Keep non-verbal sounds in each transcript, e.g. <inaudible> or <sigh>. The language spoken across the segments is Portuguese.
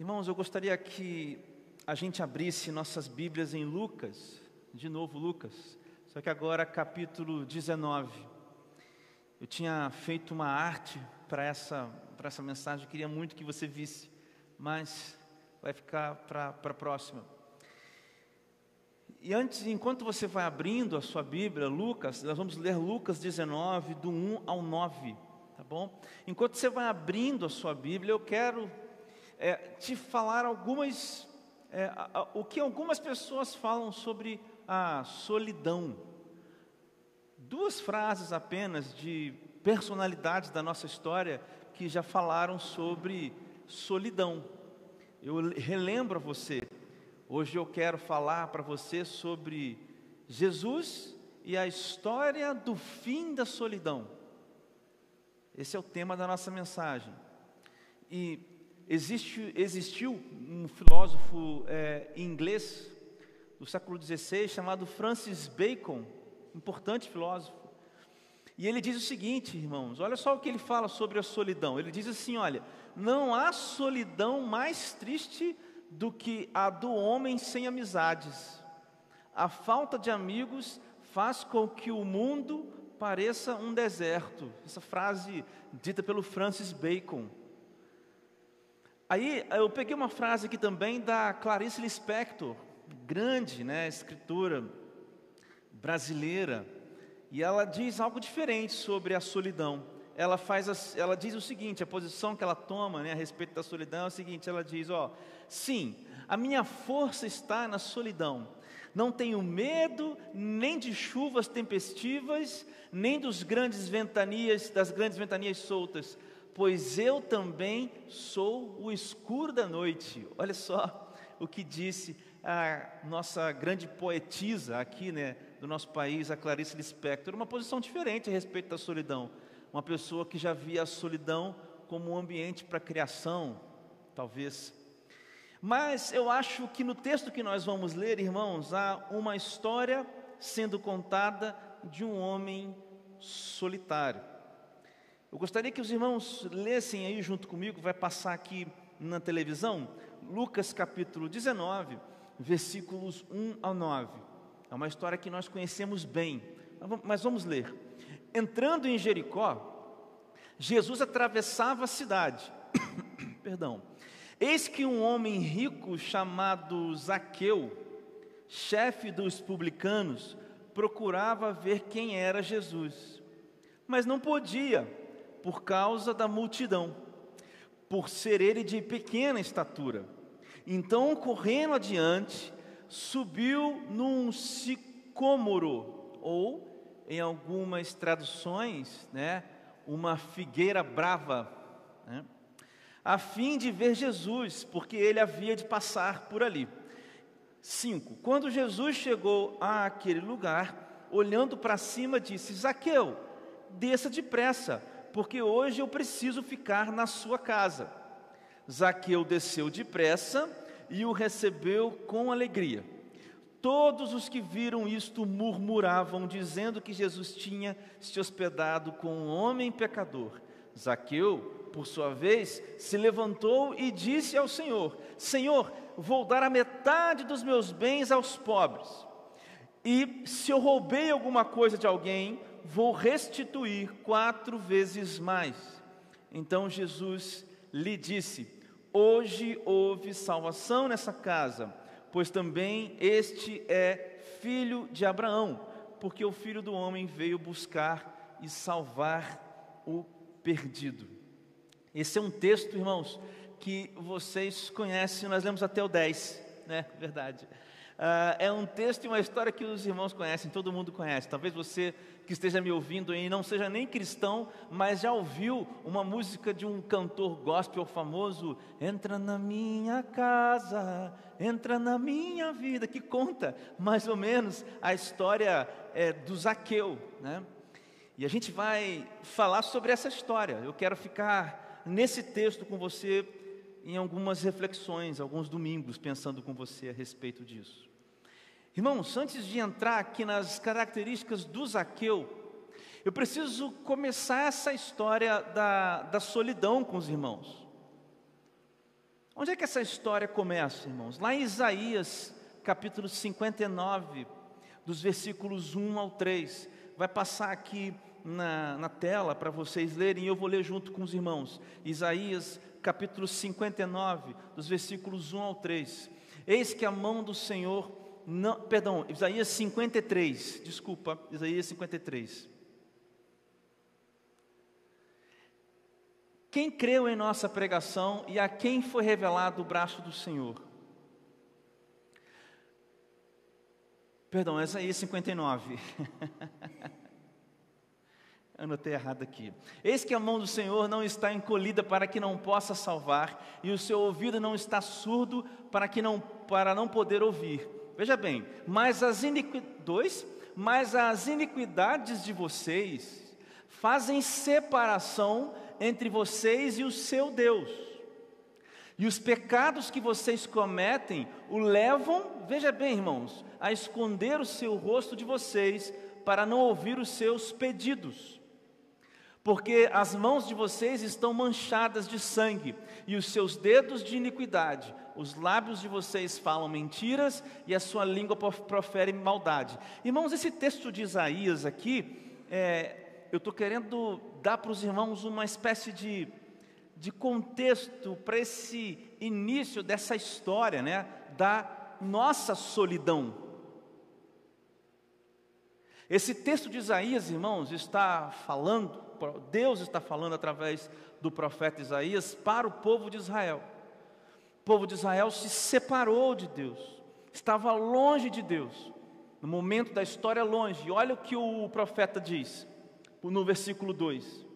Irmãos, eu gostaria que a gente abrisse nossas Bíblias em Lucas, de novo Lucas, só que agora capítulo 19. Eu tinha feito uma arte para essa, essa mensagem, eu queria muito que você visse, mas vai ficar para a próxima. E antes, enquanto você vai abrindo a sua Bíblia, Lucas, nós vamos ler Lucas 19, do 1 ao 9, tá bom? Enquanto você vai abrindo a sua Bíblia, eu quero é, te falar algumas, é, a, o que algumas pessoas falam sobre a solidão. Duas frases apenas de personalidades da nossa história que já falaram sobre solidão. Eu relembro a você, hoje eu quero falar para você sobre Jesus e a história do fim da solidão. Esse é o tema da nossa mensagem. E Existe, existiu um filósofo é, inglês do século XVI chamado Francis Bacon, importante filósofo. E ele diz o seguinte, irmãos, olha só o que ele fala sobre a solidão. Ele diz assim: olha, não há solidão mais triste do que a do homem sem amizades. A falta de amigos faz com que o mundo pareça um deserto. Essa frase dita pelo Francis Bacon. Aí eu peguei uma frase aqui também da Clarice Lispector, grande, né, escritora brasileira, e ela diz algo diferente sobre a solidão. Ela faz, ela diz o seguinte, a posição que ela toma, né, a respeito da solidão é a seguinte, ela diz, ó, sim, a minha força está na solidão. Não tenho medo nem de chuvas tempestivas, nem dos grandes ventanias, das grandes ventanias soltas pois eu também sou o escuro da noite. Olha só o que disse a nossa grande poetisa aqui, né, do nosso país, a Clarice Lispector, uma posição diferente a respeito da solidão. Uma pessoa que já via a solidão como um ambiente para criação, talvez. Mas eu acho que no texto que nós vamos ler, irmãos, há uma história sendo contada de um homem solitário. Eu gostaria que os irmãos lessem aí junto comigo, vai passar aqui na televisão, Lucas capítulo 19, versículos 1 ao 9. É uma história que nós conhecemos bem, mas vamos ler. Entrando em Jericó, Jesus atravessava a cidade. <coughs> Perdão. Eis que um homem rico chamado Zaqueu, chefe dos publicanos, procurava ver quem era Jesus, mas não podia por causa da multidão, por ser ele de pequena estatura. Então, correndo adiante, subiu num sicômoro, ou, em algumas traduções, né, uma figueira brava, né, a fim de ver Jesus, porque ele havia de passar por ali. 5. Quando Jesus chegou àquele lugar, olhando para cima, disse: Zaqueu, desça depressa porque hoje eu preciso ficar na sua casa. Zaqueu desceu depressa e o recebeu com alegria. Todos os que viram isto murmuravam, dizendo que Jesus tinha se hospedado com um homem pecador. Zaqueu, por sua vez, se levantou e disse ao Senhor: Senhor, vou dar a metade dos meus bens aos pobres. E se eu roubei alguma coisa de alguém, vou restituir quatro vezes mais. Então Jesus lhe disse: Hoje houve salvação nessa casa, pois também este é filho de Abraão, porque o filho do homem veio buscar e salvar o perdido. Esse é um texto, irmãos, que vocês conhecem, nós lemos até o 10, né? Verdade. Uh, é um texto e uma história que os irmãos conhecem, todo mundo conhece. Talvez você que esteja me ouvindo e não seja nem cristão, mas já ouviu uma música de um cantor gospel famoso, Entra na minha casa, entra na minha vida, que conta mais ou menos a história é, do Zaqueu, né? E a gente vai falar sobre essa história. Eu quero ficar nesse texto com você em algumas reflexões, alguns domingos, pensando com você a respeito disso. Irmãos, antes de entrar aqui nas características do Zaqueu, eu preciso começar essa história da, da solidão com os irmãos. Onde é que essa história começa, irmãos? Lá em Isaías, capítulo 59, dos versículos 1 ao 3. Vai passar aqui na, na tela para vocês lerem, e eu vou ler junto com os irmãos. Isaías, capítulo 59, dos versículos 1 ao 3. Eis que a mão do Senhor, não, perdão, Isaías 53, desculpa, Isaías 53. Quem creu em nossa pregação e a quem foi revelado o braço do Senhor? Perdão, é 59. <laughs> Anotei errado aqui. Eis que a mão do Senhor não está encolhida para que não possa salvar, e o seu ouvido não está surdo para que não para não poder ouvir. Veja bem, mas as iniquidades, mas as iniquidades de vocês fazem separação entre vocês e o seu Deus. E os pecados que vocês cometem o levam, veja bem, irmãos, a esconder o seu rosto de vocês para não ouvir os seus pedidos. Porque as mãos de vocês estão manchadas de sangue e os seus dedos de iniquidade. Os lábios de vocês falam mentiras e a sua língua profere maldade. Irmãos, esse texto de Isaías aqui, é, eu estou querendo dar para os irmãos uma espécie de, de contexto para esse início dessa história, né, da nossa solidão. Esse texto de Isaías, irmãos, está falando, Deus está falando através do profeta Isaías para o povo de Israel. O povo de Israel se separou de Deus, estava longe de Deus, no momento da história longe. E olha o que o profeta diz: no versículo 2.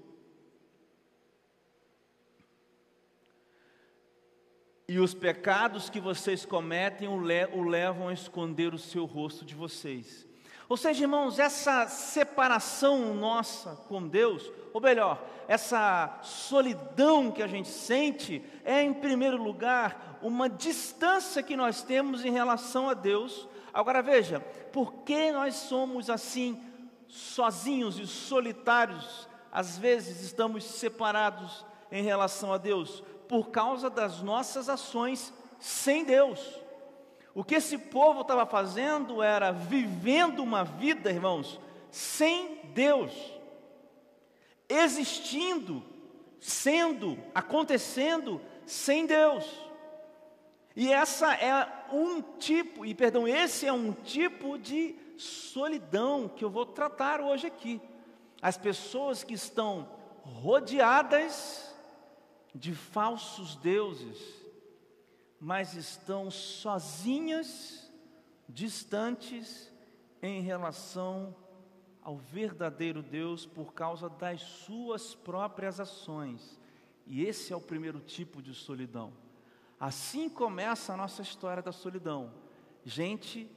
E os pecados que vocês cometem o, levam a esconder o seu rosto de vocês. Ou seja, irmãos, essa separação nossa com Deus, ou melhor, essa solidão que a gente sente, é em primeiro lugar uma distância que nós temos em relação a Deus. Agora veja, por que nós somos assim sozinhos e solitários, às vezes estamos separados em relação a Deus por causa das nossas ações sem Deus. O que esse povo estava fazendo era vivendo uma vida, irmãos, sem Deus, existindo, sendo, acontecendo sem Deus. E essa é um tipo, e perdão, esse é um tipo de solidão que eu vou tratar hoje aqui. As pessoas que estão rodeadas de falsos deuses, mas estão sozinhas, distantes em relação ao verdadeiro Deus por causa das suas próprias ações. E esse é o primeiro tipo de solidão. Assim começa a nossa história da solidão. Gente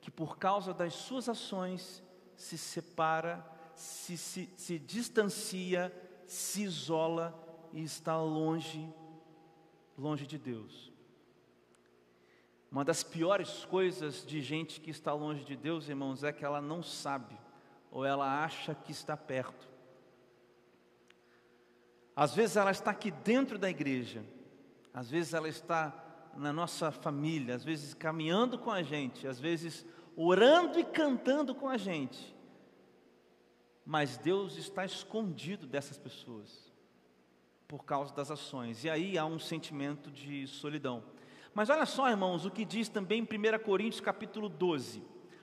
que por causa das suas ações se separa, se, se, se distancia, se isola e está longe, longe de Deus. Uma das piores coisas de gente que está longe de Deus, irmãos, é que ela não sabe ou ela acha que está perto. Às vezes ela está aqui dentro da igreja, às vezes ela está na nossa família, às vezes caminhando com a gente, às vezes orando e cantando com a gente. Mas Deus está escondido dessas pessoas por causa das ações. E aí há um sentimento de solidão. Mas olha só, irmãos, o que diz também em 1 Coríntios capítulo 12.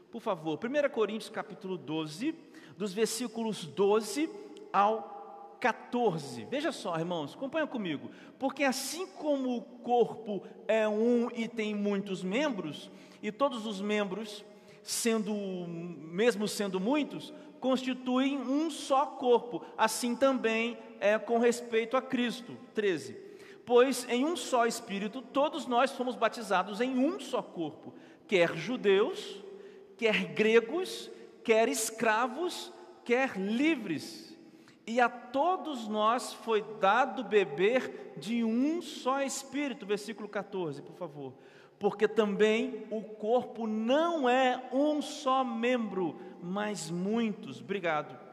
Por favor, 1 Coríntios capítulo 12, dos versículos 12 ao 14. Veja só, irmãos, acompanha comigo. Porque assim como o corpo é um e tem muitos membros, e todos os membros, sendo mesmo sendo muitos, constituem um só corpo. Assim também é com respeito a Cristo. 13. Pois em um só espírito todos nós fomos batizados em um só corpo, quer judeus, quer gregos, quer escravos, quer livres e a todos nós foi dado beber de um só espírito, versículo 14, por favor. Porque também o corpo não é um só membro, mas muitos. Obrigado.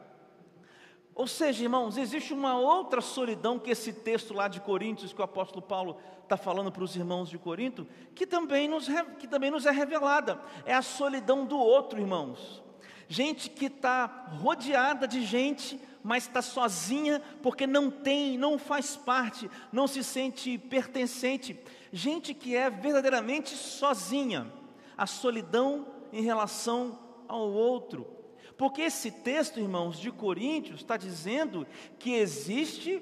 Ou seja, irmãos, existe uma outra solidão que esse texto lá de Coríntios, que o apóstolo Paulo está falando para os irmãos de Corinto, que também, nos, que também nos é revelada. É a solidão do outro, irmãos. Gente que está rodeada de gente, mas está sozinha porque não tem, não faz parte, não se sente pertencente. Gente que é verdadeiramente sozinha. A solidão em relação ao outro. Porque esse texto, irmãos, de Coríntios, está dizendo que existe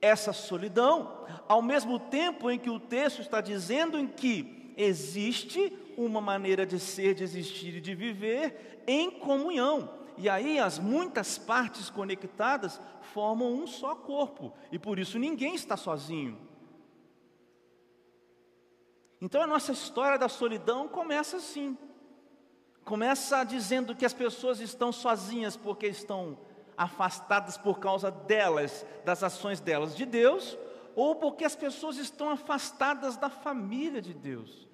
essa solidão, ao mesmo tempo em que o texto está dizendo em que existe uma maneira de ser, de existir e de viver em comunhão. E aí as muitas partes conectadas formam um só corpo, e por isso ninguém está sozinho. Então a nossa história da solidão começa assim. Começa dizendo que as pessoas estão sozinhas porque estão afastadas por causa delas, das ações delas de Deus, ou porque as pessoas estão afastadas da família de Deus.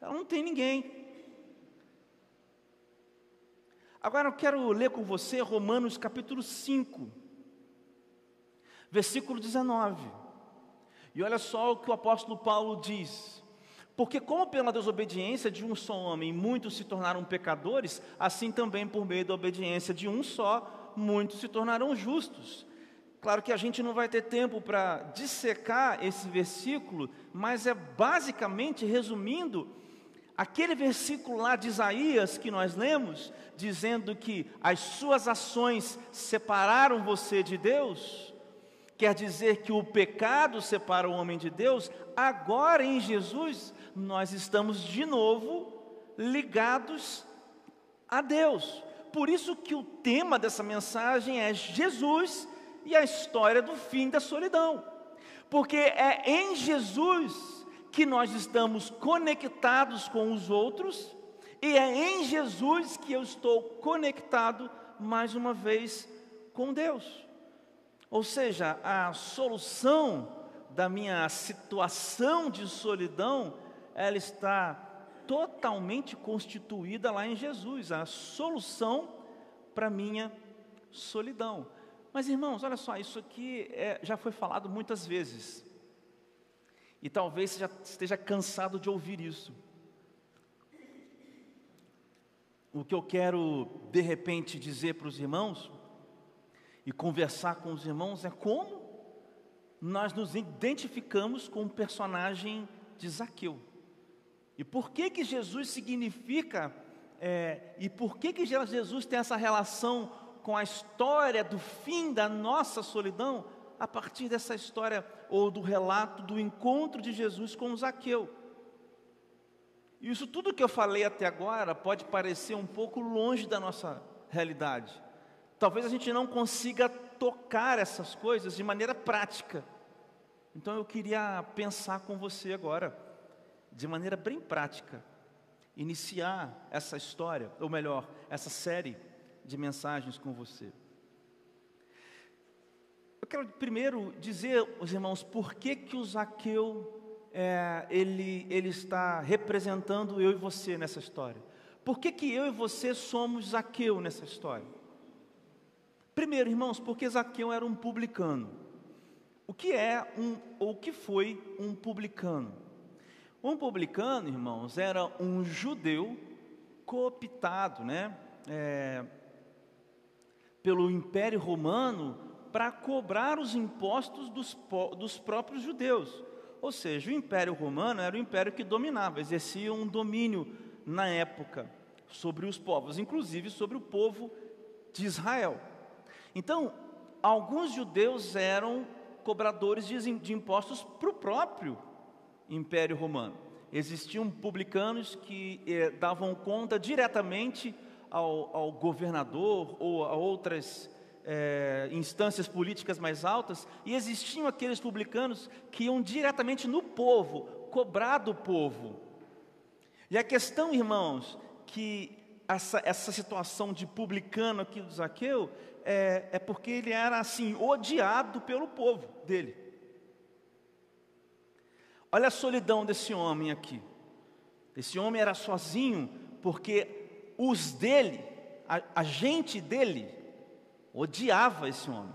Ela não tem ninguém. Agora eu quero ler com você Romanos capítulo 5, versículo 19. E olha só o que o apóstolo Paulo diz. Porque, como pela desobediência de um só homem muitos se tornaram pecadores, assim também por meio da obediência de um só, muitos se tornarão justos. Claro que a gente não vai ter tempo para dissecar esse versículo, mas é basicamente resumindo aquele versículo lá de Isaías que nós lemos, dizendo que as suas ações separaram você de Deus, quer dizer que o pecado separa o homem de Deus, agora em Jesus nós estamos de novo ligados a Deus. Por isso que o tema dessa mensagem é Jesus e a história do fim da solidão. Porque é em Jesus que nós estamos conectados com os outros e é em Jesus que eu estou conectado mais uma vez com Deus. Ou seja, a solução da minha situação de solidão ela está totalmente constituída lá em Jesus, a solução para minha solidão. Mas irmãos, olha só, isso aqui é, já foi falado muitas vezes, e talvez você já esteja cansado de ouvir isso. O que eu quero de repente dizer para os irmãos e conversar com os irmãos é como nós nos identificamos com o personagem de Zaqueu. E por que que Jesus significa, é, e por que que Jesus tem essa relação com a história do fim da nossa solidão, a partir dessa história, ou do relato do encontro de Jesus com Zaqueu. Isso tudo que eu falei até agora pode parecer um pouco longe da nossa realidade. Talvez a gente não consiga tocar essas coisas de maneira prática. Então eu queria pensar com você agora de maneira bem prática, iniciar essa história, ou melhor, essa série de mensagens com você. Eu quero primeiro dizer, os irmãos, por que que o Zaqueu é, ele, ele está representando eu e você nessa história? Por que que eu e você somos Zaqueu nessa história? Primeiro, irmãos, porque Zaqueu era um publicano. O que é um, ou o que foi um publicano? Um publicano, irmãos, era um judeu cooptado, né, é, pelo Império Romano para cobrar os impostos dos, dos próprios judeus. Ou seja, o Império Romano era o império que dominava, exercia um domínio na época sobre os povos, inclusive sobre o povo de Israel. Então, alguns judeus eram cobradores de, impostos para o próprio Império Romano. Existiam publicanos que eh, davam conta diretamente ao, ao, governador ou a outras eh, instâncias políticas mais altas, e existiam aqueles publicanos que iam diretamente no povo, cobrar do povo. E a questão, irmãos, que essa, essa situação de publicano aqui do Zaqueu é, é porque ele era assim, odiado pelo povo dele. Olha a solidão desse homem aqui. Esse homem era sozinho porque os dele, a, a gente dele, odiava esse homem.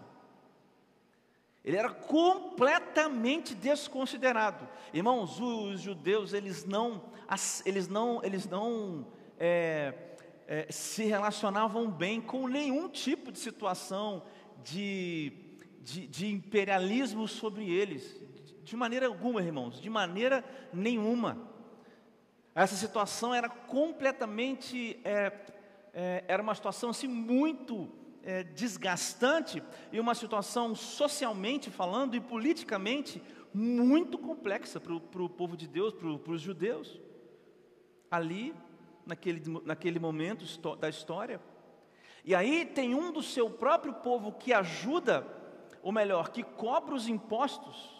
Ele era completamente desconsiderado. Irmãos, os judeus, eles não, eles não, eles não é, é, se relacionavam bem com nenhum tipo de situação de, de, de imperialismo sobre eles. De maneira alguma, irmãos, de maneira nenhuma. Essa situação era completamente, é, é, era uma situação assim muito é, desgastante e uma situação socialmente falando e politicamente muito complexa para o povo de Deus, para os judeus. Ali, naquele, naquele momento da história. E aí tem um do seu próprio povo que ajuda, ou melhor, que cobra os impostos.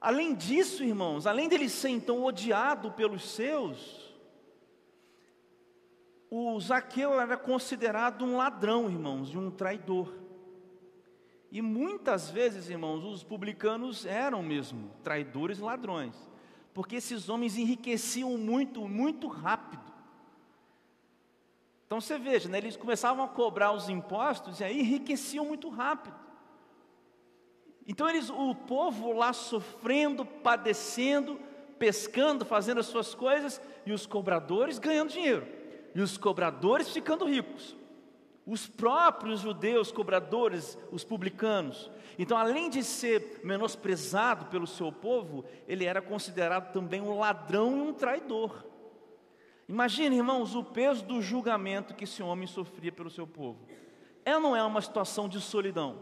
Além disso, irmãos, além dele ser então odiado pelos seus, o Zaqueu era considerado um ladrão, irmãos, e um traidor. E muitas vezes, irmãos, os publicanos eram mesmo traidores e ladrões, porque esses homens enriqueciam muito, muito rápido. Então você veja, né, eles começavam a cobrar os impostos e aí enriqueciam muito rápido. Então eles, o povo lá sofrendo, padecendo, pescando, fazendo as suas coisas, e os cobradores ganhando dinheiro e os cobradores ficando ricos. Os próprios judeus cobradores, os publicanos. Então, além de ser menosprezado pelo seu povo, ele era considerado também um ladrão e um traidor. Imagine, irmãos, o peso do julgamento que esse homem sofria pelo seu povo. É ou não é uma situação de solidão?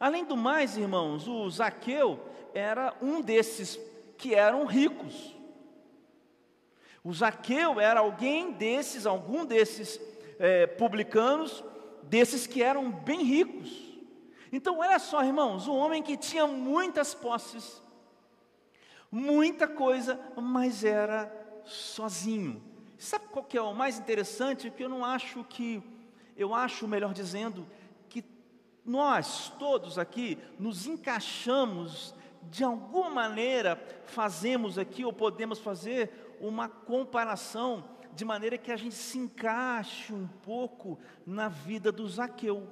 Além do mais, irmãos, o Zaqueu era um desses que eram ricos. O Zaqueu era alguém desses, algum desses é, publicanos, desses que eram bem ricos. Então, olha só, irmãos, um homem que tinha muitas posses, muita coisa, mas era sozinho. Sabe qual que é o mais interessante? Que eu não acho que, eu acho, melhor dizendo, nós todos aqui nos encaixamos de alguma maneira, fazemos aqui ou podemos fazer uma comparação de maneira que a gente se encaixe um pouco na vida do Zaqueu.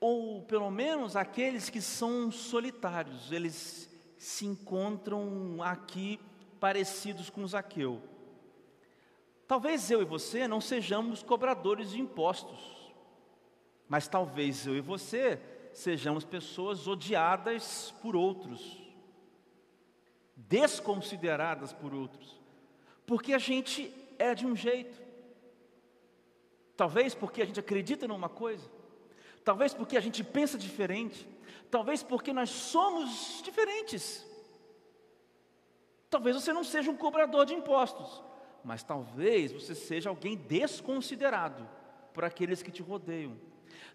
Ou pelo menos aqueles que são solitários, eles se encontram aqui parecidos com Zaqueu. Talvez eu e você não sejamos cobradores de impostos, mas talvez eu e você sejamos pessoas odiadas por outros desconsideradas por outros, porque a gente é de um jeito. Talvez porque a gente acredita numa coisa, talvez porque a gente pensa diferente, talvez porque nós somos diferentes. Talvez você não seja um cobrador de impostos, mas talvez você seja alguém desconsiderado por aqueles que te rodeiam.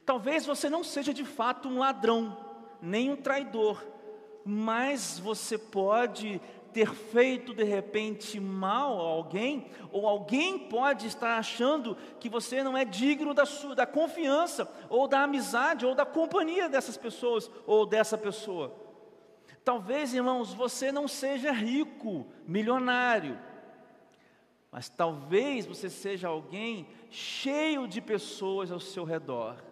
Talvez você não seja de fato um ladrão, nem um traidor, mas você pode ter feito de repente mal a alguém, ou alguém pode estar achando que você não é digno da, sua, da confiança, ou da amizade, ou da companhia dessas pessoas, ou dessa pessoa. Talvez, irmãos, você não seja rico, milionário, mas talvez você seja alguém cheio de pessoas ao seu redor,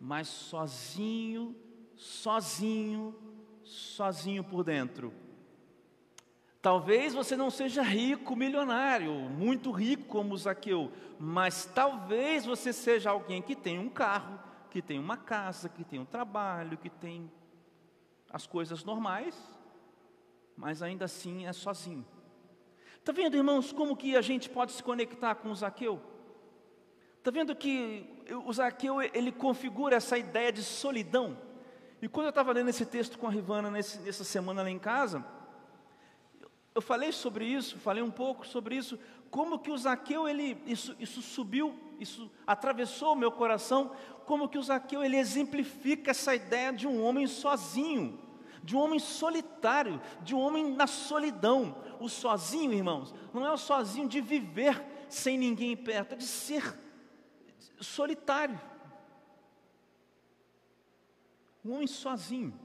mas sozinho, sozinho, sozinho por dentro. Talvez você não seja rico, milionário, muito rico como Zaqueu, mas talvez você seja alguém que tem um carro, que tem uma casa, que tem um trabalho, que tem as coisas normais, mas ainda assim é sozinho. Está vendo, irmãos, como que a gente pode se conectar com o Zaqueu? Está vendo que o Zaqueu ele configura essa ideia de solidão? E quando eu estava lendo esse texto com a Rivana nesse, nessa semana lá em casa, eu falei sobre isso, falei um pouco sobre isso, como que o Zaqueu, ele, isso, isso subiu, isso atravessou o meu coração, como que o Zaqueu, ele exemplifica essa ideia de um homem sozinho, de um homem solitário, de um homem na solidão. O sozinho, irmãos, não é o sozinho de viver sem ninguém perto, é de ser solitário um homem sozinho.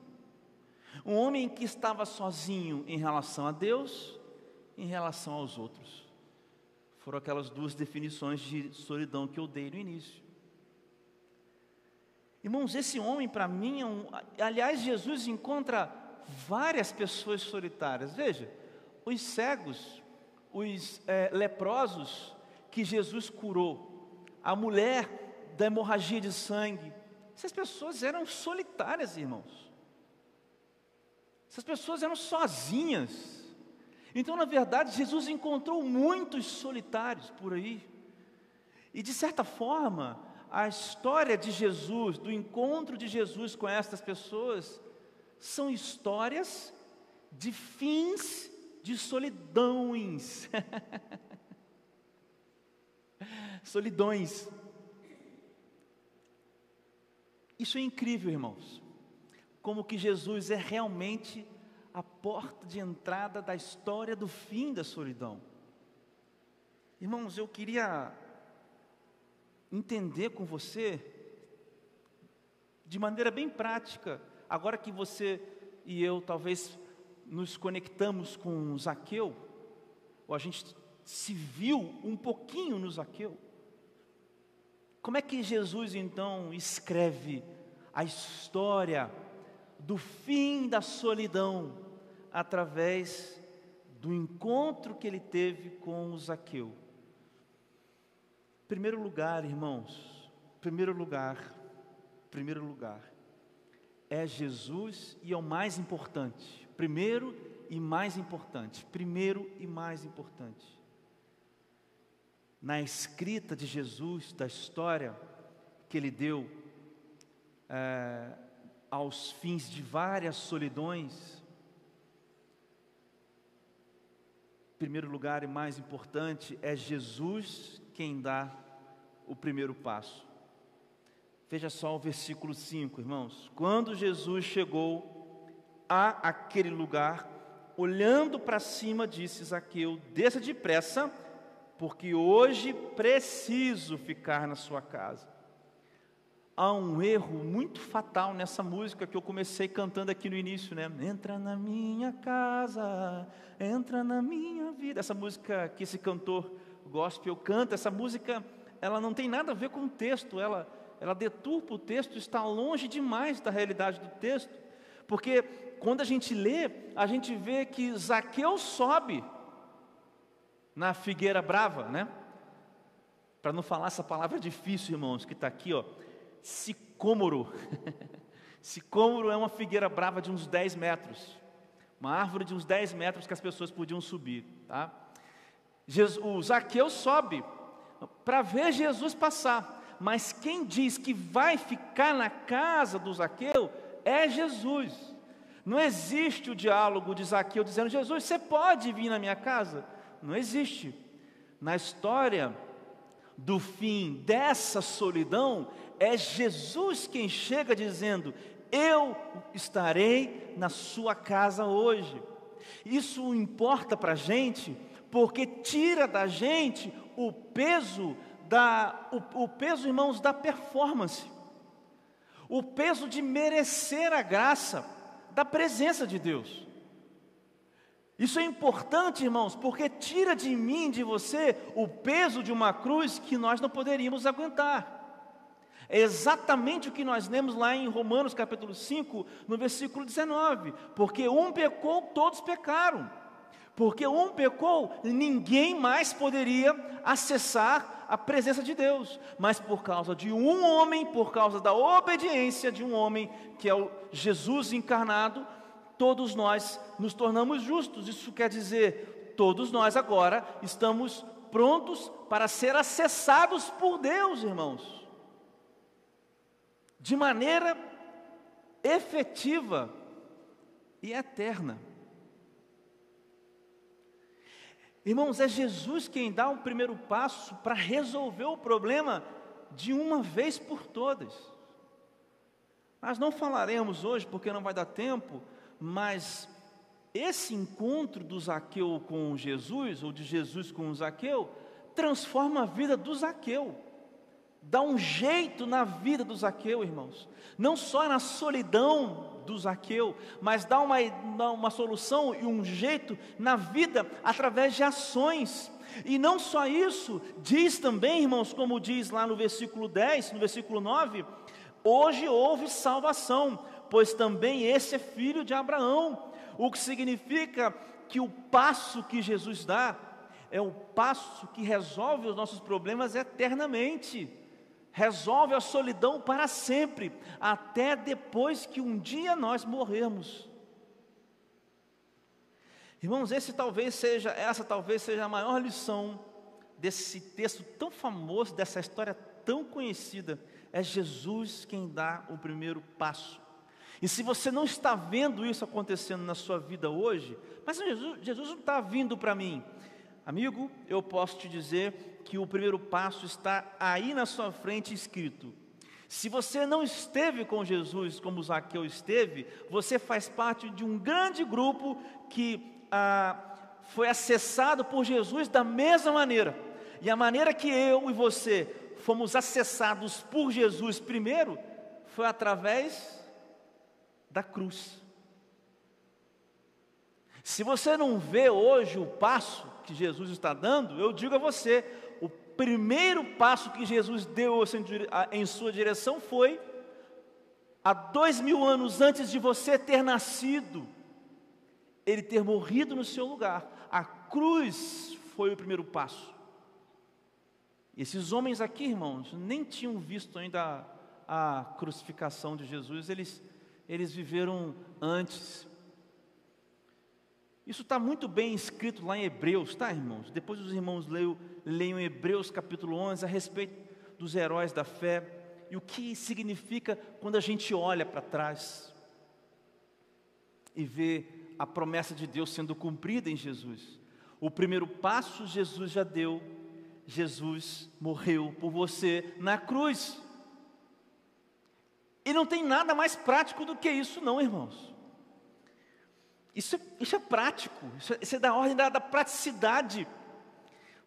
Um homem que estava sozinho em relação a Deus, em relação aos outros. Foram aquelas duas definições de solidão que eu dei no início. Irmãos, esse homem para mim é um. Aliás, Jesus encontra várias pessoas solitárias. Veja, os cegos, os é, leprosos que Jesus curou, a mulher da hemorragia de sangue, essas pessoas eram solitárias, irmãos. Essas pessoas eram sozinhas. Então, na verdade, Jesus encontrou muitos solitários por aí. E de certa forma, a história de Jesus, do encontro de Jesus com estas pessoas, são histórias de fins de solidões. <laughs> Solidões. Isso é incrível, irmãos. Como que Jesus é realmente a porta de entrada da história do fim da solidão. Irmãos, eu queria entender com você, de maneira bem prática, agora que você e eu talvez nos conectamos com Zaqueu, ou a gente se viu um pouquinho no Zaqueu, como é que Jesus então escreve a história do fim da solidão através do encontro que ele teve com o Zaqueu? Primeiro lugar, irmãos, primeiro lugar, primeiro lugar, é Jesus e é o mais importante. Primeiro e mais importante. Primeiro e mais importante. Na escrita de Jesus, da história que ele deu é, aos fins de várias solidões, primeiro lugar e mais importante é Jesus quem dá o primeiro passo. Veja só o versículo 5, irmãos. Quando Jesus chegou a aquele lugar, olhando para cima, disse Zaqueu: Desça depressa, porque hoje preciso ficar na sua casa. Há um erro muito fatal nessa música que eu comecei cantando aqui no início, né? Entra na minha casa, entra na minha vida. Essa música que esse cantor gospel canta, essa música, ela não tem nada a ver com o texto, ela, ela deturpa o texto, está longe demais da realidade do texto, porque quando a gente lê, a gente vê que Zaqueu sobe na figueira brava, né? Para não falar essa palavra difícil, irmãos, que está aqui, ó, sicômoro. <laughs> sicômoro é uma figueira brava de uns 10 metros, uma árvore de uns 10 metros que as pessoas podiam subir, tá? Jesus, o Zaqueu sobe para ver Jesus passar, mas quem diz que vai ficar na casa do Zaqueu é Jesus. Não existe o diálogo de Zaqueu dizendo: Jesus, você pode vir na minha casa? Não existe. Na história do fim dessa solidão, é Jesus quem chega dizendo: Eu estarei na sua casa hoje. Isso importa para a gente porque tira da gente o peso da o, o peso, irmãos, da performance. O peso de merecer a graça da presença de Deus. Isso é importante, irmãos, porque tira de mim, de você, o peso de uma cruz que nós não poderíamos aguentar. É exatamente o que nós lemos lá em Romanos capítulo 5, no versículo 19: porque um pecou, todos pecaram. Porque um pecou, ninguém mais poderia acessar a presença de Deus, mas por causa de um homem, por causa da obediência de um homem, que é o Jesus encarnado, todos nós nos tornamos justos. Isso quer dizer, todos nós agora estamos prontos para ser acessados por Deus, irmãos, de maneira efetiva e eterna. Irmãos, é Jesus quem dá o primeiro passo para resolver o problema de uma vez por todas. Nós não falaremos hoje porque não vai dar tempo, mas esse encontro do Zaqueu com Jesus, ou de Jesus com o Zaqueu, transforma a vida do Zaqueu, dá um jeito na vida do Zaqueu, irmãos, não só na solidão do Zaqueu, mas dá uma, uma solução e um jeito na vida através de ações. E não só isso, diz também, irmãos, como diz lá no versículo 10, no versículo 9: hoje houve salvação, pois também esse é filho de Abraão, o que significa que o passo que Jesus dá é o passo que resolve os nossos problemas eternamente resolve a solidão para sempre, até depois que um dia nós morrermos. Irmãos, esse talvez seja, essa talvez seja a maior lição desse texto tão famoso, dessa história tão conhecida. É Jesus quem dá o primeiro passo. E se você não está vendo isso acontecendo na sua vida hoje, mas Jesus, Jesus não está vindo para mim, amigo, eu posso te dizer que o primeiro passo está aí na sua frente escrito. Se você não esteve com Jesus como Zaqueu esteve, você faz parte de um grande grupo que ah, foi acessado por Jesus da mesma maneira. E a maneira que eu e você fomos acessados por Jesus primeiro foi através da cruz. Se você não vê hoje o passo que Jesus está dando, eu digo a você: primeiro passo que Jesus deu em sua direção foi, há dois mil anos antes de você ter nascido, ele ter morrido no seu lugar. A cruz foi o primeiro passo. Esses homens aqui, irmãos, nem tinham visto ainda a, a crucificação de Jesus, eles, eles viveram antes. Isso está muito bem escrito lá em Hebreus, tá, irmãos? Depois os irmãos leiam, leiam Hebreus capítulo 11 a respeito dos heróis da fé e o que significa quando a gente olha para trás e vê a promessa de Deus sendo cumprida em Jesus. O primeiro passo Jesus já deu, Jesus morreu por você na cruz. E não tem nada mais prático do que isso, não, irmãos. Isso, isso é prático, isso, é, isso é da ordem da, da praticidade,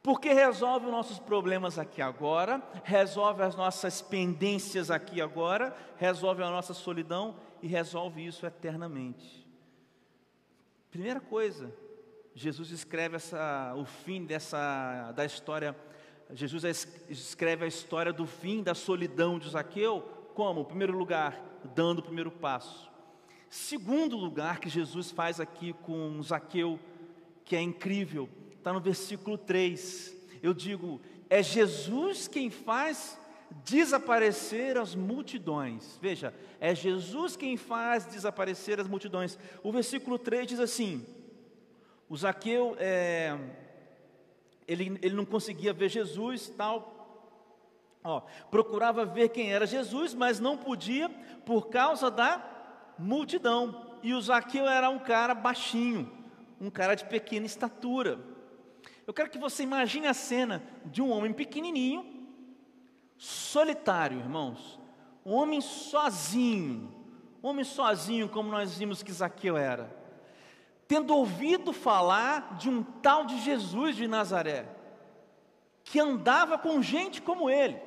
porque resolve os nossos problemas aqui agora, resolve as nossas pendências aqui agora, resolve a nossa solidão e resolve isso eternamente. Primeira coisa, Jesus escreve essa, o fim dessa da história. Jesus escreve a história do fim da solidão de Zaqueu, como? Em primeiro lugar, dando o primeiro passo. Segundo lugar que Jesus faz aqui com Zaqueu, que é incrível, está no versículo 3. Eu digo, é Jesus quem faz desaparecer as multidões. Veja, é Jesus quem faz desaparecer as multidões. O versículo 3 diz assim: o Zaqueu, é, ele, ele não conseguia ver Jesus, tal. Ó, procurava ver quem era Jesus, mas não podia por causa da multidão. E o Zaqueu era um cara baixinho, um cara de pequena estatura. Eu quero que você imagine a cena de um homem pequenininho, solitário, irmãos. Um homem sozinho, um homem sozinho, como nós vimos que Zaqueu era. Tendo ouvido falar de um tal de Jesus de Nazaré, que andava com gente como ele,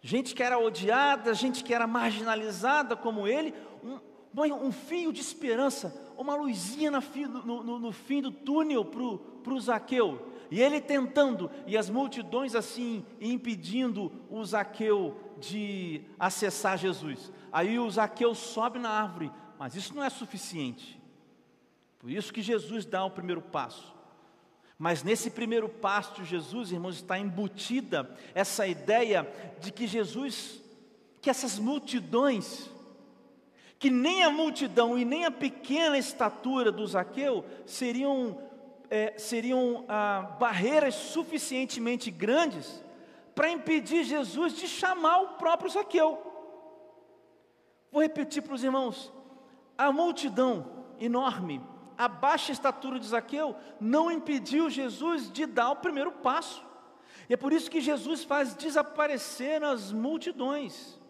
gente que era odiada, gente que era marginalizada como ele, um, um fio de esperança, uma luzinha no, no, no fim do túnel para o Zaqueu. E ele tentando, e as multidões assim impedindo o Zaqueu de acessar Jesus. Aí o Zaqueu sobe na árvore, mas isso não é suficiente. Por isso que Jesus dá o primeiro passo. Mas nesse primeiro passo de Jesus, irmãos, está embutida essa ideia de que Jesus, que essas multidões, que nem a multidão e nem a pequena estatura do Zaqueu seriam, é, seriam ah, barreiras suficientemente grandes para impedir Jesus de chamar o próprio Zaqueu. Vou repetir para os irmãos: a multidão enorme, a baixa estatura de Zaqueu, não impediu Jesus de dar o primeiro passo. E é por isso que Jesus faz desaparecer as multidões.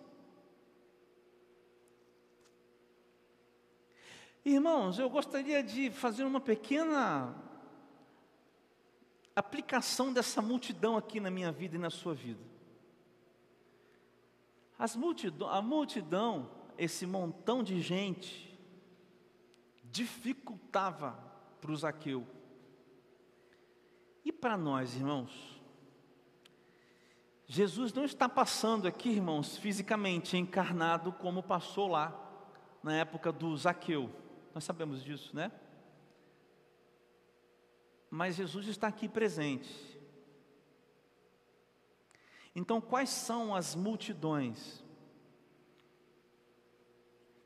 Irmãos, eu gostaria de fazer uma pequena aplicação dessa multidão aqui na minha vida e na sua vida. Multidão, a multidão, esse montão de gente dificultava para o Zaqueu. E para nós, irmãos? Jesus não está passando aqui, irmãos, fisicamente encarnado como passou lá na época do Zaqueu. Nós sabemos disso, né? Mas Jesus está aqui presente. Então, quais são as multidões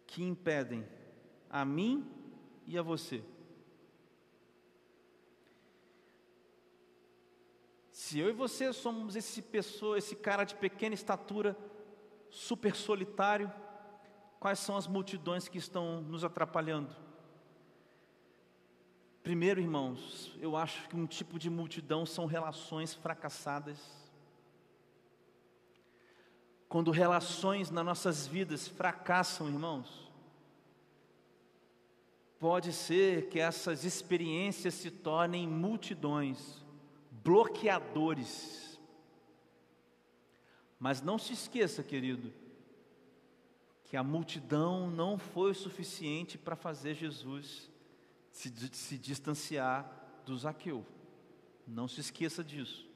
que impedem a mim e a você? Se eu e você somos esse pessoa, esse cara de pequena estatura, super solitário, quais são as multidões que estão nos atrapalhando? Primeiro, irmãos, eu acho que um tipo de multidão são relações fracassadas. Quando relações nas nossas vidas fracassam, irmãos, pode ser que essas experiências se tornem multidões bloqueadores. Mas não se esqueça, querido, que a multidão não foi suficiente para fazer Jesus se, se distanciar do Zaqueu. Não se esqueça disso.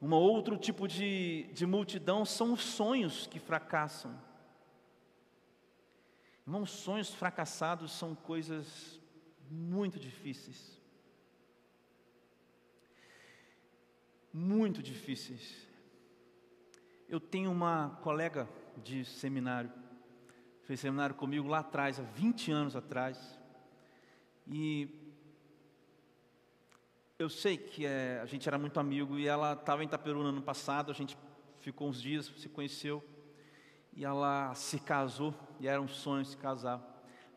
Um outro tipo de, de multidão são os sonhos que fracassam. Irmãos, sonhos fracassados são coisas muito difíceis. muito difíceis. Eu tenho uma colega de seminário, fez seminário comigo lá atrás, há 20 anos atrás, e eu sei que é, a gente era muito amigo e ela estava em Itaperuna no passado, a gente ficou uns dias, se conheceu, e ela se casou, e era um sonho se casar.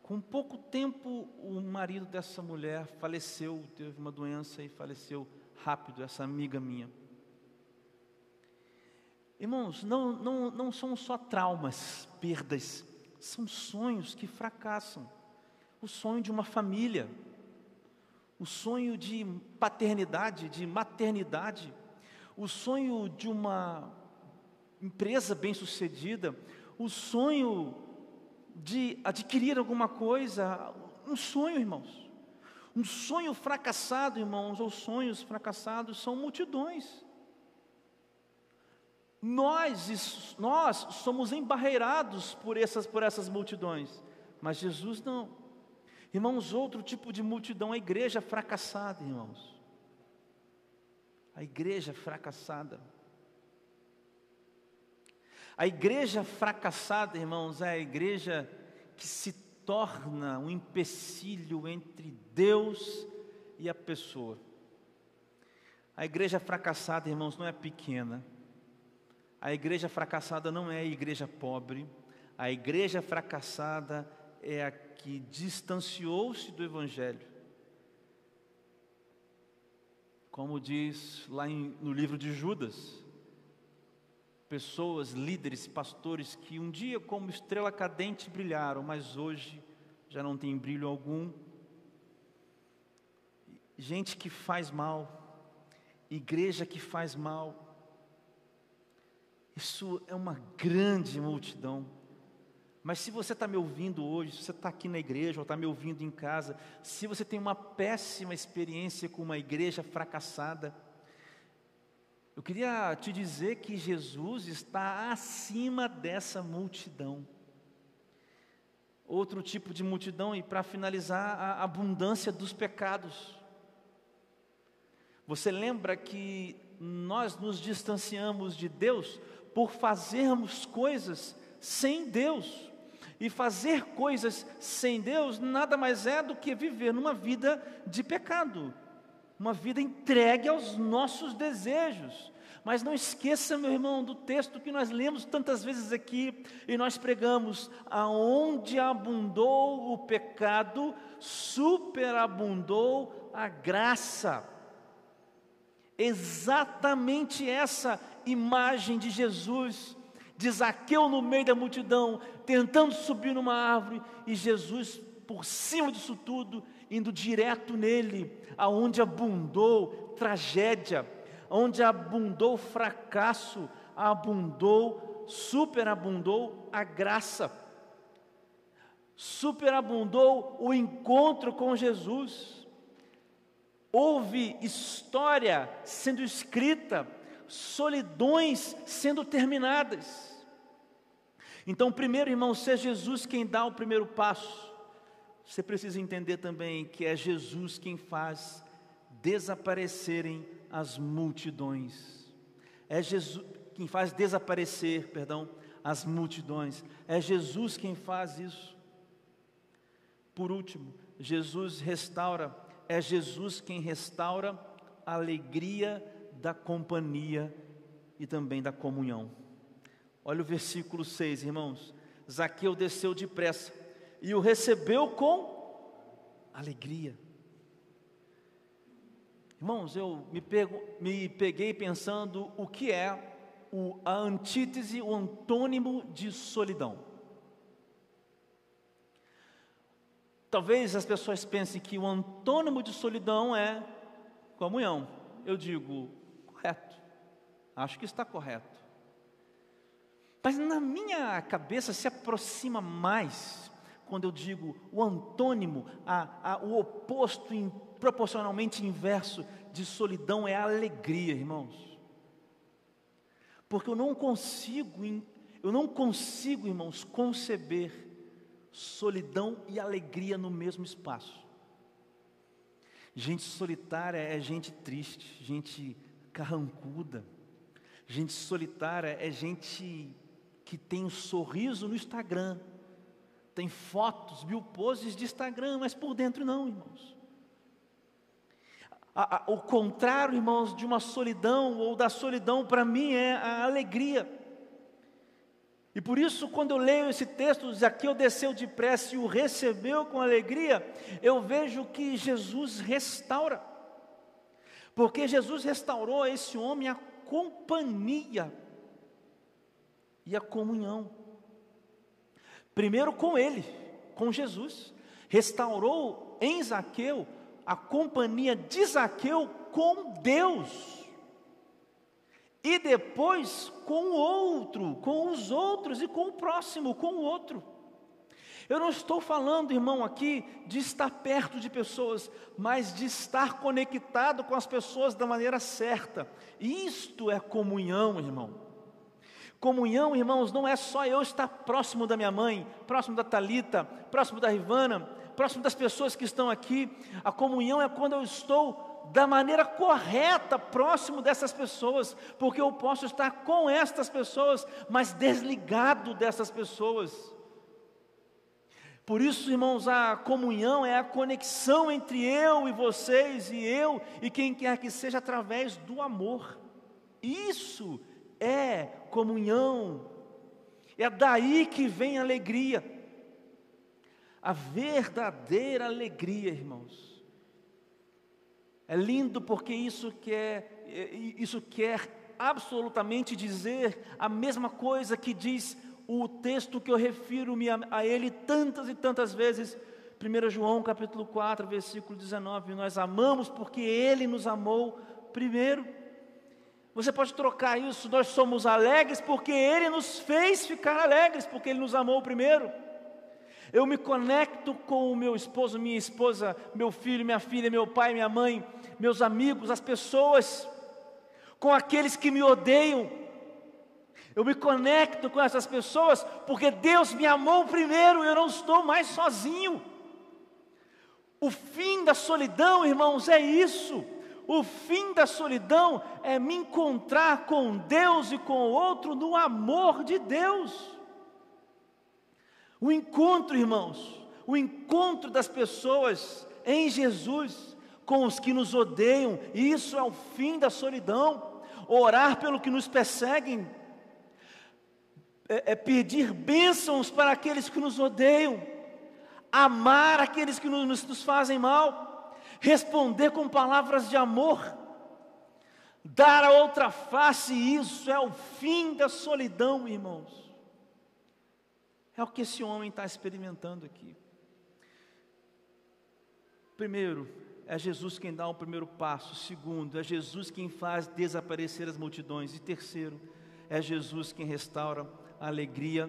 Com pouco tempo, o marido dessa mulher faleceu, teve uma doença e faleceu rápido essa amiga minha. Irmãos, não, não, não são só traumas, perdas, são sonhos que fracassam. O sonho de uma família, o sonho de paternidade, de maternidade, o sonho de uma empresa bem-sucedida, o sonho de adquirir alguma coisa, um sonho, irmãos. Um sonho fracassado, irmãos, ou sonhos fracassados são multidões. Nós, nós somos embarreirados por essas, por essas multidões, mas Jesus não. Irmãos, outro tipo de multidão, a igreja fracassada, irmãos. A igreja fracassada. A igreja fracassada, irmãos, é a igreja que se torna um empecilho entre Deus e a pessoa. A igreja fracassada, irmãos, não é pequena. A igreja fracassada não é a igreja pobre. A igreja fracassada é a que distanciou-se do Evangelho. Como diz lá em, no livro de Judas, pessoas, líderes, pastores que um dia, como estrela cadente, brilharam, mas hoje já não tem brilho algum. Gente que faz mal, igreja que faz mal, isso é uma grande multidão. Mas se você está me ouvindo hoje, se você está aqui na igreja ou está me ouvindo em casa, se você tem uma péssima experiência com uma igreja fracassada, eu queria te dizer que Jesus está acima dessa multidão. Outro tipo de multidão, e para finalizar, a abundância dos pecados. Você lembra que nós nos distanciamos de Deus por fazermos coisas sem Deus. E fazer coisas sem Deus nada mais é do que viver numa vida de pecado uma vida entregue aos nossos desejos. Mas não esqueça, meu irmão, do texto que nós lemos tantas vezes aqui e nós pregamos: aonde abundou o pecado, superabundou a graça. Exatamente essa imagem de Jesus, de Zaqueu no meio da multidão, tentando subir numa árvore, e Jesus por cima disso tudo, indo direto nele, aonde abundou tragédia, onde abundou fracasso, abundou superabundou a graça, superabundou o encontro com Jesus. Houve história sendo escrita, solidões sendo terminadas. Então, primeiro, irmão, se é Jesus quem dá o primeiro passo, você precisa entender também que é Jesus quem faz desaparecerem as multidões. É Jesus quem faz desaparecer, perdão, as multidões. É Jesus quem faz isso. Por último, Jesus restaura, é Jesus quem restaura a alegria da companhia e também da comunhão. Olha o versículo 6, irmãos. Zaqueu desceu depressa e o recebeu com alegria. Irmãos, eu me, pego, me peguei pensando o que é o, a antítese, o antônimo de solidão. Talvez as pessoas pensem que o antônimo de solidão é comunhão. Eu digo, correto. Acho que está correto. Mas na minha cabeça se aproxima mais quando eu digo o antônimo, a, a, o oposto in, proporcionalmente inverso de solidão é alegria, irmãos. Porque eu não consigo, eu não consigo, irmãos, conceber solidão e alegria no mesmo espaço. Gente solitária é gente triste, gente carrancuda. Gente solitária é gente que tem um sorriso no Instagram, tem fotos, mil poses de Instagram, mas por dentro não, irmãos. o contrário, irmãos, de uma solidão ou da solidão, para mim é a alegria. E por isso, quando eu leio esse texto, Zaqueu desceu depressa e o recebeu com alegria, eu vejo que Jesus restaura. Porque Jesus restaurou a esse homem a companhia e a comunhão. Primeiro com Ele, com Jesus, restaurou em Zaqueu a companhia de Zaqueu com Deus. E depois com o outro, com os outros e com o próximo, com o outro. Eu não estou falando, irmão, aqui de estar perto de pessoas, mas de estar conectado com as pessoas da maneira certa. Isto é comunhão, irmão. Comunhão, irmãos, não é só eu estar próximo da minha mãe, próximo da Talita, próximo da Rivana, próximo das pessoas que estão aqui. A comunhão é quando eu estou da maneira correta próximo dessas pessoas, porque eu posso estar com estas pessoas, mas desligado dessas pessoas. Por isso, irmãos, a comunhão é a conexão entre eu e vocês, e eu e quem quer que seja, através do amor. Isso é comunhão. É daí que vem a alegria. A verdadeira alegria, irmãos. É lindo porque isso quer, isso quer absolutamente dizer a mesma coisa que diz o texto que eu refiro-me a, a ele tantas e tantas vezes, 1 João capítulo 4, versículo 19, nós amamos porque ele nos amou primeiro. Você pode trocar isso, nós somos alegres porque ele nos fez ficar alegres, porque ele nos amou primeiro. Eu me conecto com o meu esposo, minha esposa, meu filho, minha filha, meu pai, minha mãe, meus amigos, as pessoas, com aqueles que me odeiam, eu me conecto com essas pessoas porque Deus me amou primeiro, eu não estou mais sozinho. O fim da solidão, irmãos, é isso. O fim da solidão é me encontrar com Deus e com o outro no amor de Deus. O encontro, irmãos, o encontro das pessoas em Jesus com os que nos odeiam, isso é o fim da solidão. Orar pelo que nos perseguem, é, é pedir bênçãos para aqueles que nos odeiam, amar aqueles que nos, nos fazem mal, responder com palavras de amor, dar a outra face, isso é o fim da solidão, irmãos. É o que esse homem está experimentando aqui. Primeiro, é Jesus quem dá o primeiro passo. Segundo, é Jesus quem faz desaparecer as multidões. E terceiro, É Jesus quem restaura a alegria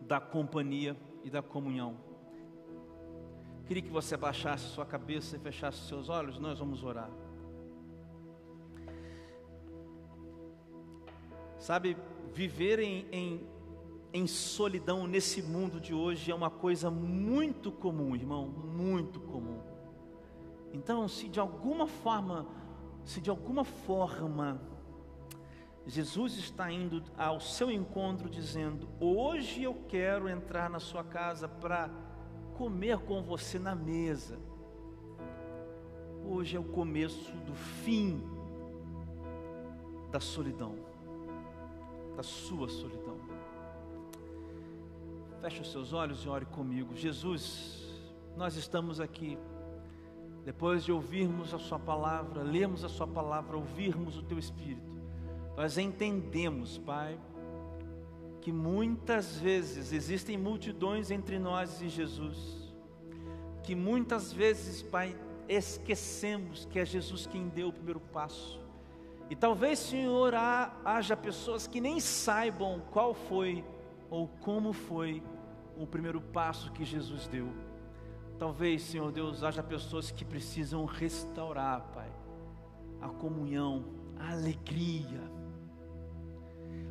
da companhia e da comunhão. Queria que você abaixasse sua cabeça e fechasse seus olhos, nós vamos orar. Sabe, viver em, em, em, solidão nesse mundo de hoje é uma coisa muito comum, irmão, muito comum. Então, se de alguma forma, se de alguma forma, Jesus está indo ao seu encontro dizendo: Hoje eu quero entrar na sua casa para comer com você na mesa. Hoje é o começo do fim da solidão, da sua solidão. Feche os seus olhos e ore comigo. Jesus, nós estamos aqui, depois de ouvirmos a Sua palavra, lermos a Sua palavra, ouvirmos o Teu Espírito, nós entendemos, Pai, que muitas vezes existem multidões entre nós e Jesus, que muitas vezes, Pai, esquecemos que é Jesus quem deu o primeiro passo. E talvez, Senhor, haja pessoas que nem saibam qual foi ou como foi o primeiro passo que Jesus deu. Talvez, Senhor Deus, haja pessoas que precisam restaurar, Pai, a comunhão, a alegria,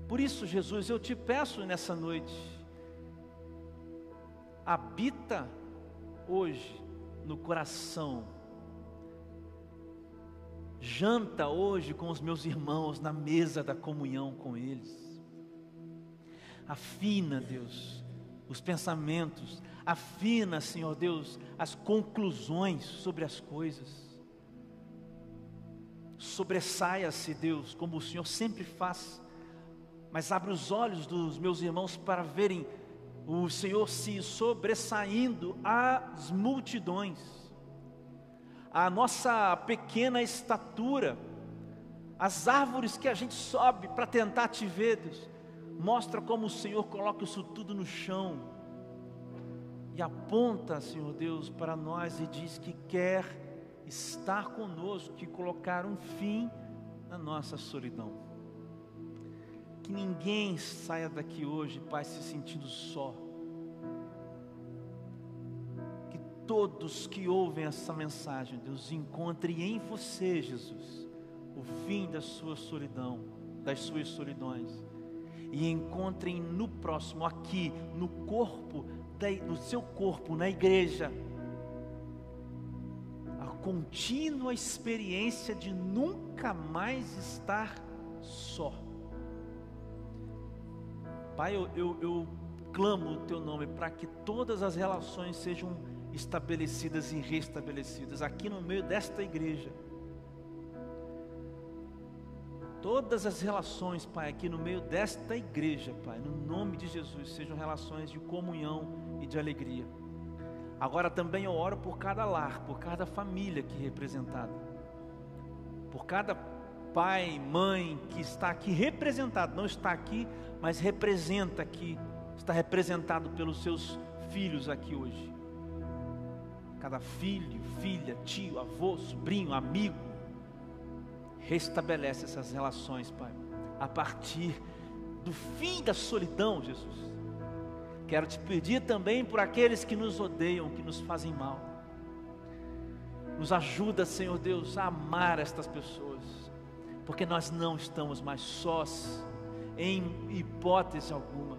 por isso, Jesus, eu te peço nessa noite, habita hoje no coração, janta hoje com os meus irmãos na mesa da comunhão com eles. Afina, Deus, os pensamentos, afina, Senhor Deus, as conclusões sobre as coisas. Sobressaia-se, Deus, como o Senhor sempre faz mas abre os olhos dos meus irmãos para verem o Senhor se sobressaindo às multidões, a nossa pequena estatura, as árvores que a gente sobe para tentar te ver, Deus, mostra como o Senhor coloca isso tudo no chão e aponta, Senhor Deus, para nós e diz que quer estar conosco, que colocar um fim na nossa solidão. Que ninguém saia daqui hoje, Pai, se sentindo só. Que todos que ouvem essa mensagem, Deus, encontrem em você, Jesus, o fim da sua solidão, das suas solidões. E encontrem no próximo, aqui, no corpo, no seu corpo, na igreja, a contínua experiência de nunca mais estar só Pai, eu, eu, eu clamo o teu nome para que todas as relações sejam estabelecidas e restabelecidas aqui no meio desta igreja. Todas as relações, Pai, aqui no meio desta igreja, Pai, no nome de Jesus, sejam relações de comunhão e de alegria. Agora também eu oro por cada lar, por cada família aqui representada, por cada pai, mãe que está aqui representado, não está aqui, mas representa aqui, está representado pelos seus filhos aqui hoje. Cada filho, filha, tio, avô, sobrinho, amigo, restabelece essas relações, Pai, a partir do fim da solidão, Jesus. Quero te pedir também por aqueles que nos odeiam, que nos fazem mal. Nos ajuda, Senhor Deus, a amar estas pessoas porque nós não estamos mais sós, em hipótese alguma.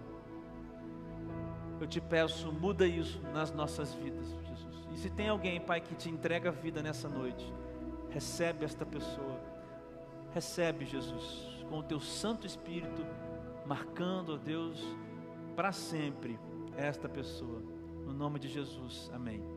Eu te peço, muda isso nas nossas vidas, Jesus. E se tem alguém, Pai, que te entrega a vida nessa noite, recebe esta pessoa, recebe, Jesus, com o teu Santo Espírito, marcando, ó Deus, para sempre esta pessoa. No nome de Jesus, amém.